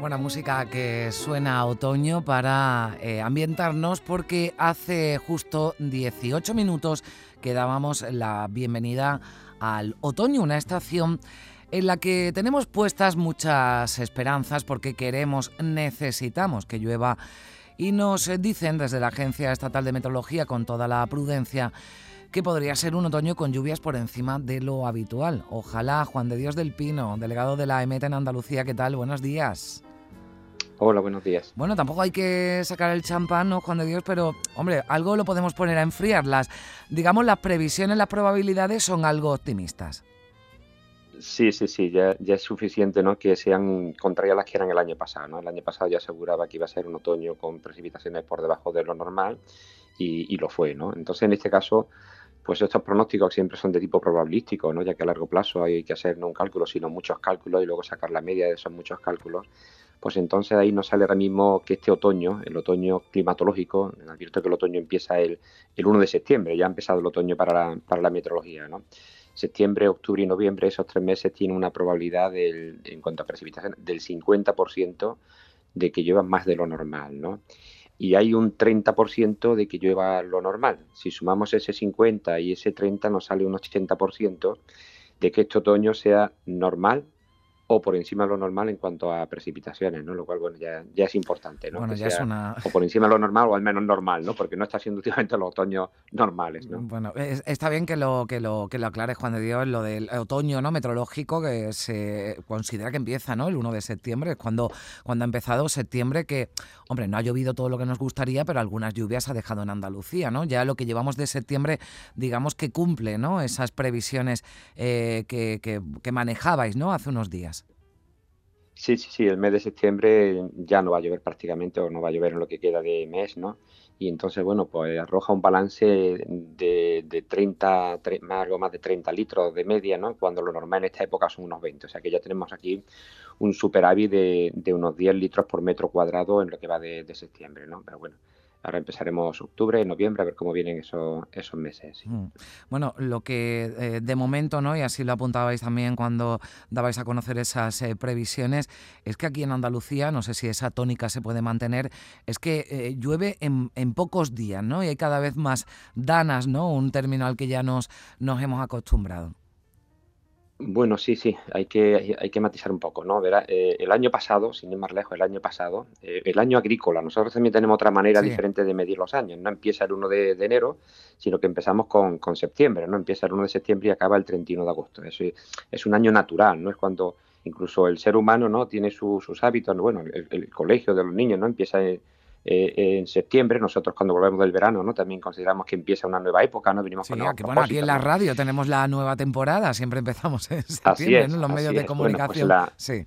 Buena música que suena a otoño para eh, ambientarnos porque hace justo 18 minutos que dábamos la bienvenida al otoño, una estación en la que tenemos puestas muchas esperanzas porque queremos, necesitamos que llueva y nos dicen desde la Agencia Estatal de Meteorología con toda la prudencia que podría ser un otoño con lluvias por encima de lo habitual. Ojalá, Juan de Dios del Pino, delegado de la EMET en Andalucía, ¿qué tal? Buenos días. Hola, buenos días. Bueno, tampoco hay que sacar el champán, ¿no, Juan de Dios? Pero, hombre, algo lo podemos poner a enfriar. Las, digamos, las previsiones, las probabilidades son algo optimistas. Sí, sí, sí, ya, es suficiente ¿no? que sean contrarias a las que eran el año pasado. ¿no? El año pasado ya aseguraba que iba a ser un otoño con precipitaciones por debajo de lo normal y, lo fue. ¿no? Entonces, en este caso, pues estos pronósticos siempre son de tipo probabilístico, ¿no? ya que a largo plazo hay que hacer no un cálculo, sino muchos cálculos y luego sacar la media de esos muchos cálculos pues entonces ahí nos sale ahora mismo que este otoño, el otoño climatológico, advierto que el otoño empieza el, el 1 de septiembre, ya ha empezado el otoño para la, para la meteorología, ¿no? Septiembre, octubre y noviembre, esos tres meses tienen una probabilidad del, en cuanto a precipitación del 50% de que llueva más de lo normal, ¿no? Y hay un 30% de que llueva lo normal. Si sumamos ese 50 y ese 30 nos sale un 80% de que este otoño sea normal o por encima de lo normal en cuanto a precipitaciones, ¿no? Lo cual, bueno, ya, ya es importante, ¿no? Bueno, ya es una... O por encima de lo normal o al menos normal, ¿no? Porque no está siendo últimamente los otoños normales, ¿no? Bueno, está bien que lo, que lo, que lo aclares, Juan de Dios, lo del otoño, ¿no? Meteorológico que se considera que empieza, ¿no? El 1 de septiembre, es cuando, cuando ha empezado septiembre que, hombre, no ha llovido todo lo que nos gustaría, pero algunas lluvias ha dejado en Andalucía, ¿no? Ya lo que llevamos de septiembre, digamos que cumple, ¿no? Esas previsiones eh, que, que, que manejabais, ¿no? Hace unos días. Sí, sí, sí, el mes de septiembre ya no va a llover prácticamente o no va a llover en lo que queda de mes, ¿no? Y entonces, bueno, pues arroja un balance de, de 30, algo más de 30 litros de media, ¿no? Cuando lo normal en esta época son unos 20. O sea que ya tenemos aquí un superávit de, de unos 10 litros por metro cuadrado en lo que va de, de septiembre, ¿no? Pero bueno, Ahora empezaremos octubre, noviembre, a ver cómo vienen esos, esos meses. Mm. Bueno, lo que eh, de momento, ¿no? y así lo apuntabais también cuando dabais a conocer esas eh, previsiones, es que aquí en Andalucía, no sé si esa tónica se puede mantener, es que eh, llueve en, en, pocos días, ¿no? Y hay cada vez más danas, ¿no? Un término al que ya nos, nos hemos acostumbrado. Bueno, sí, sí, hay que, hay que matizar un poco, ¿no? Verá, eh, el año pasado, sin ir más lejos, el año pasado, eh, el año agrícola, nosotros también tenemos otra manera diferente de medir los años, no empieza el 1 de, enero, sino que empezamos con, con, septiembre, ¿no? Empieza el 1 de septiembre y acaba el 31 de agosto. Eso es un año natural, ¿no? Es cuando incluso el ser humano, ¿no? Tiene sus hábitos, bueno, el, el, colegio de los niños, ¿no? Empieza... En, eh, en septiembre. Nosotros cuando volvemos del verano, ¿no? También consideramos que empieza una nueva época, ¿no? Venimos con aquí, bueno, aquí en la radio tenemos la nueva temporada, siempre empezamos en septiembre, ¿no? Los medios de pues comunicación. sí.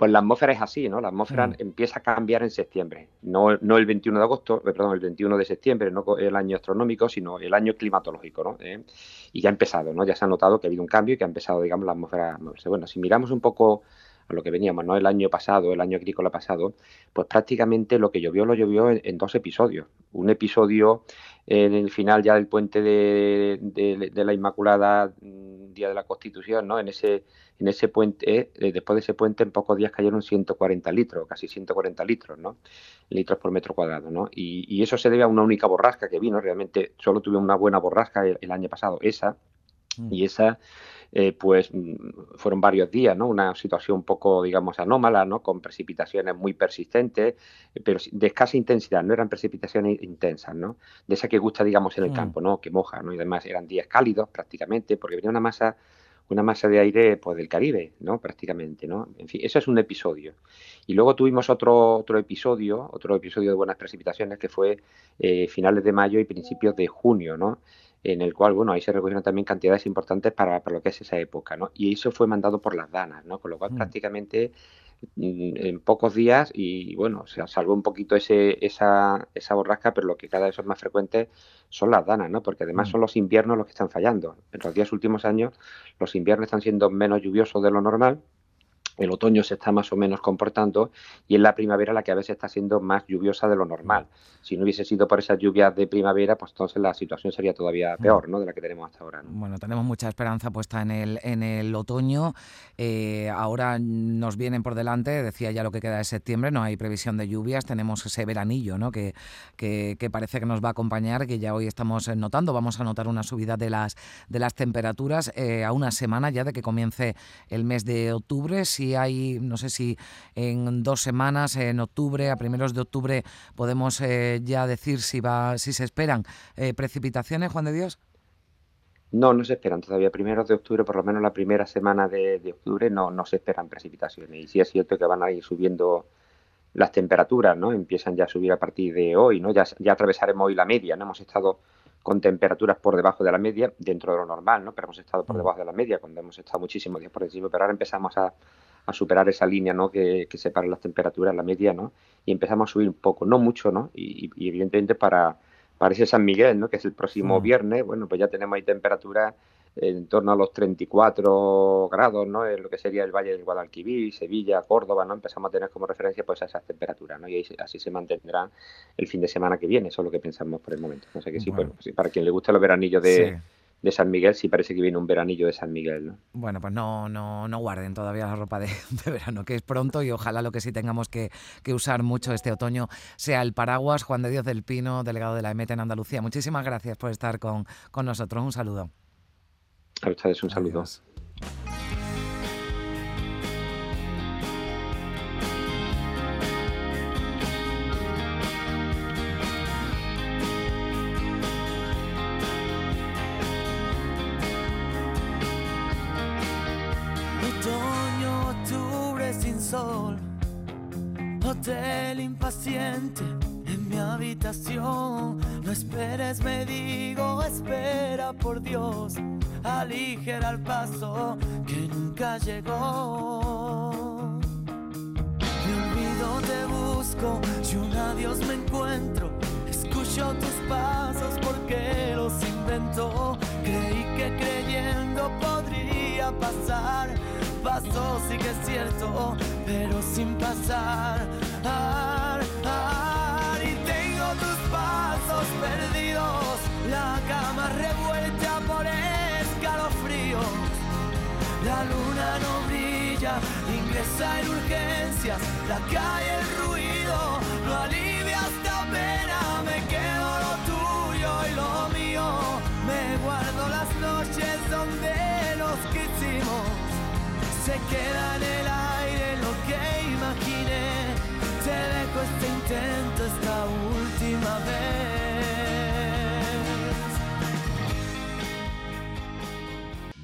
Pues la atmósfera es así, ¿no? La atmósfera mm. empieza a cambiar en septiembre, no, no el 21 de agosto, eh, perdón, el 21 de septiembre, no el año astronómico, sino el año climatológico, ¿no? Eh, y ya ha empezado, ¿no? Ya se ha notado que ha habido un cambio y que ha empezado, digamos, la atmósfera a moverse. Bueno, si miramos un poco a lo que veníamos, ¿no? El año pasado, el año agrícola pasado, pues prácticamente lo que llovió lo llovió en, dos episodios. Un episodio en el final ya del puente de, la Inmaculada, mm, Día de la Constitución, ¿no? En ese, en ese puente, eh, después de ese puente, en pocos días cayeron 140 litros, casi 140 litros, ¿no? Litros por metro cuadrado, ¿no? Y, eso se debe a una única borrasca que vino, realmente solo tuve una buena borrasca el año pasado, esa, mm. y esa eh, pues mm, fueron varios días, ¿no? Una situación un poco, digamos, anómala, ¿no? Con precipitaciones muy persistentes, eh, pero de escasa intensidad, no eran precipitaciones intensas, ¿no? De esa que gusta, digamos, en el mm. campo, ¿no? Que moja, ¿no? Y además eran días cálidos prácticamente, porque venía una masa una masa de aire pues del Caribe, ¿no? Prácticamente, ¿no? En fin, eso es un episodio. Y luego tuvimos otro, otro episodio, otro episodio de buenas precipitaciones que fue eh, finales de mayo y principios de junio, ¿no? en el cual, bueno, ahí se recogieron también cantidades importantes para, lo que es esa época, ¿no? Y eso fue mandado por las danas, ¿no? Con lo cual mm. prácticamente en pocos días y bueno, se salvo un poquito ese, esa, esa borrasca, pero lo que cada vez es más frecuente son las danas, ¿no? Porque además mm. son los inviernos los que están fallando. En los días últimos años los inviernos están siendo menos lluviosos de lo normal el otoño se está más o menos comportando y en la primavera la que a veces está siendo más lluviosa de lo normal. Si no hubiese sido por esas lluvias de primavera, pues entonces la situación sería todavía mm. peor ¿no? de la que tenemos hasta ahora. Bueno, tenemos mucha esperanza puesta en el, en el otoño. Eh, ahora nos vienen por delante, decía ya lo que queda de septiembre, no hay previsión de lluvias, tenemos ese veranillo ¿no? que, que, parece que nos va a acompañar, que ya hoy estamos notando. Vamos a notar una subida de las, de las temperaturas eh, a una semana ya de que comience el mes de octubre. Si hay, no sé si en dos semanas, en octubre, a primeros de octubre, podemos eh, ya decir si, va, si se esperan eh, precipitaciones, Juan de Dios. No, no se esperan todavía. Primeros de octubre, por lo menos la primera semana de, octubre, no, no se esperan precipitaciones. Y sí es cierto que van a ir subiendo las temperaturas, ¿no? Empiezan ya a subir a partir de hoy, ¿no? Ya, ya atravesaremos hoy la media, ¿no? Hemos estado con temperaturas por debajo de la media, dentro de lo normal, ¿no? Pero hemos estado por mm. debajo de la media cuando hemos estado muchísimos días por encima, pero ahora empezamos a, a superar esa línea ¿no? que, que, separa las temperaturas, la media, ¿no? y empezamos a subir un poco, no mucho, ¿no? y, evidentemente para, para ese San Miguel, ¿no? que es el próximo viernes, bueno, pues ya tenemos ahí temperaturas en torno a los 34 grados, ¿no? En lo que sería el Valle del Guadalquivir, Sevilla, Córdoba, ¿no? Empezamos a tener como referencia pues esas temperaturas, ¿no? Y así se mantendrá el fin de semana que viene, eso es lo que pensamos por el momento. O sea que sí, bueno. pues, para quien le guste los veranillos de, de San Miguel, sí parece que viene un veranillo de San Miguel. ¿no? Bueno, pues no, no, no guarden todavía la ropa de, verano, que es pronto y ojalá lo que sí tengamos que, usar mucho este otoño sea el paraguas. Juan de Dios del Pino, delegado de la EMET en Andalucía. Muchísimas gracias por estar con, con nosotros. Un saludo. A ustedes un saludo. Hotel impaciente en mi habitación. No esperes, me digo, espera por Dios. Aligera el paso que nunca llegó. Me olvido, te busco, si un adiós me encuentro. Escucho tus pasos porque los inventó. Creí que creyendo podría pasar sí que es cierto, pero sin pasar. y tengo tus pasos perdidos, la cama revuelta por escalofríos. La luna no brilla, ingresa en urgencias, la calle queda en el aire lo que imaginé. Te dejo este intento esta última vez.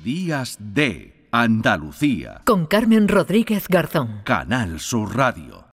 Días de Andalucía. Con Carmen Rodríguez Garzón. Canal Sur Radio.